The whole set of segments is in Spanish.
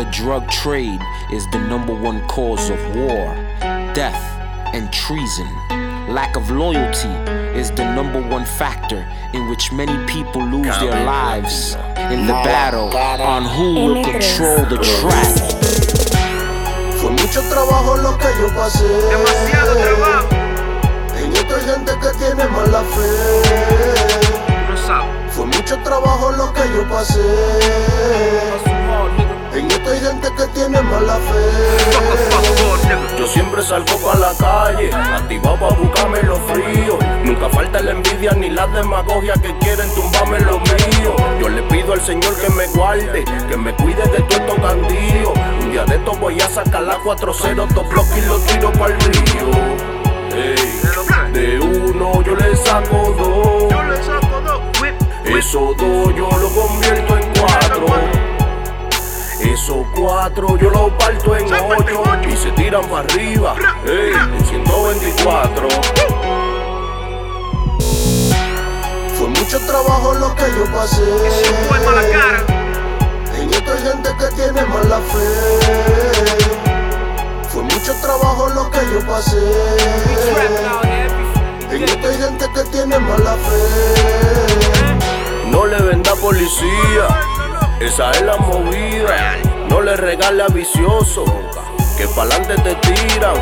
the drug trade is the number one cause of war, death, and treason. Lack of loyalty is the number one factor in which many people lose their lives in the battle on who will control the track. Fue mucho trabajo lo que yo pasé. Demasiado trabajo. En esto hay gente que tiene mala fe. No sabe. Fue mucho trabajo lo que yo pasé. Yo siempre salgo pa' la calle, activado pa' buscarme lo frío. Nunca falta la envidia ni la demagogia que quieren tumbarme lo mío. Yo le pido al Señor que me guarde, que me cuide de todo estos gandíos. Un día de esto voy a sacar la 4-0, dos bloques y los tiro pa'l río. Ey, de uno yo le saco dos. Esos dos yo lo convierto en. Esos cuatro yo los parto en ocho y se tiran para arriba. Ey, en 124. Fue mucho trabajo lo que yo pasé. Ese fue mala cara. En esto hay gente que tiene mala fe. Fue mucho trabajo lo que yo pasé. En esto hay gente que tiene mala fe. No le venda policía, esa es la movida. Le regale a vicioso, que pa'lante te tiran.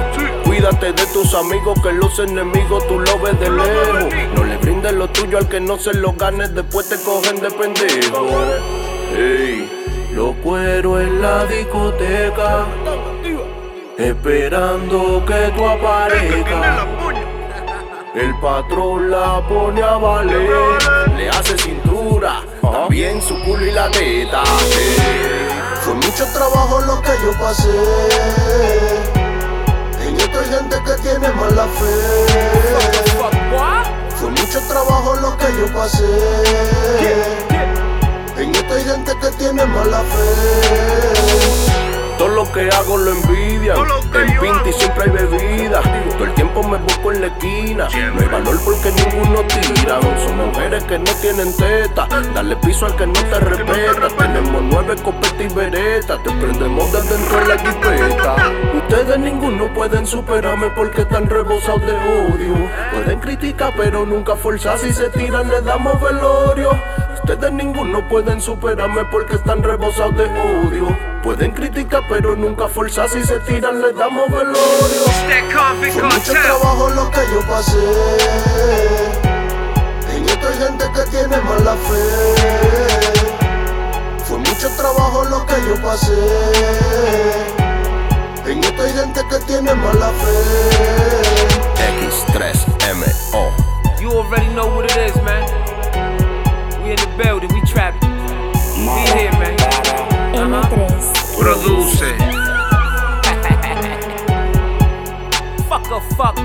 Cuídate de tus amigos, que los enemigos tú los ves de lejos. No le brindes lo tuyo al que no se lo gane, después te cogen de pendejo. Ey, los cueros en la discoteca, esperando que tú aparezcas. El patrón la pone a valer, le hace cintura, también su culo y la teta. Ey, yo pasé. En esto hay gente que tiene mala fe. Fue mucho trabajo lo que yo pasé. En esto hay gente que tiene mala fe. Todo lo que hago lo envidian. En Pinti siempre hay bebida. Todo el tiempo me busco en la esquina. Que no tienen teta. Dale piso al que no te respeta. Tenemos nueve copetas y veretas. Te prendemos desde dentro de la jipeta. Ustedes ninguno pueden superarme porque están rebosados de odio. Pueden criticar, pero nunca forzar. Si se tiran, le damos velorio. Ustedes ninguno pueden superarme porque están rebosados de odio. Pueden criticar, pero nunca forzar. Si se tiran, les damos velorio. Fue mucho trabajo lo que yo pasé. Hay gente que tiene mala fe. Fue mucho trabajo lo que yo pasé. En esto hay gente que tiene mala fe. X3MO. You already know what it is, man. We in the building, we trapping. We here, man. M3. Produce. Fuck a fuck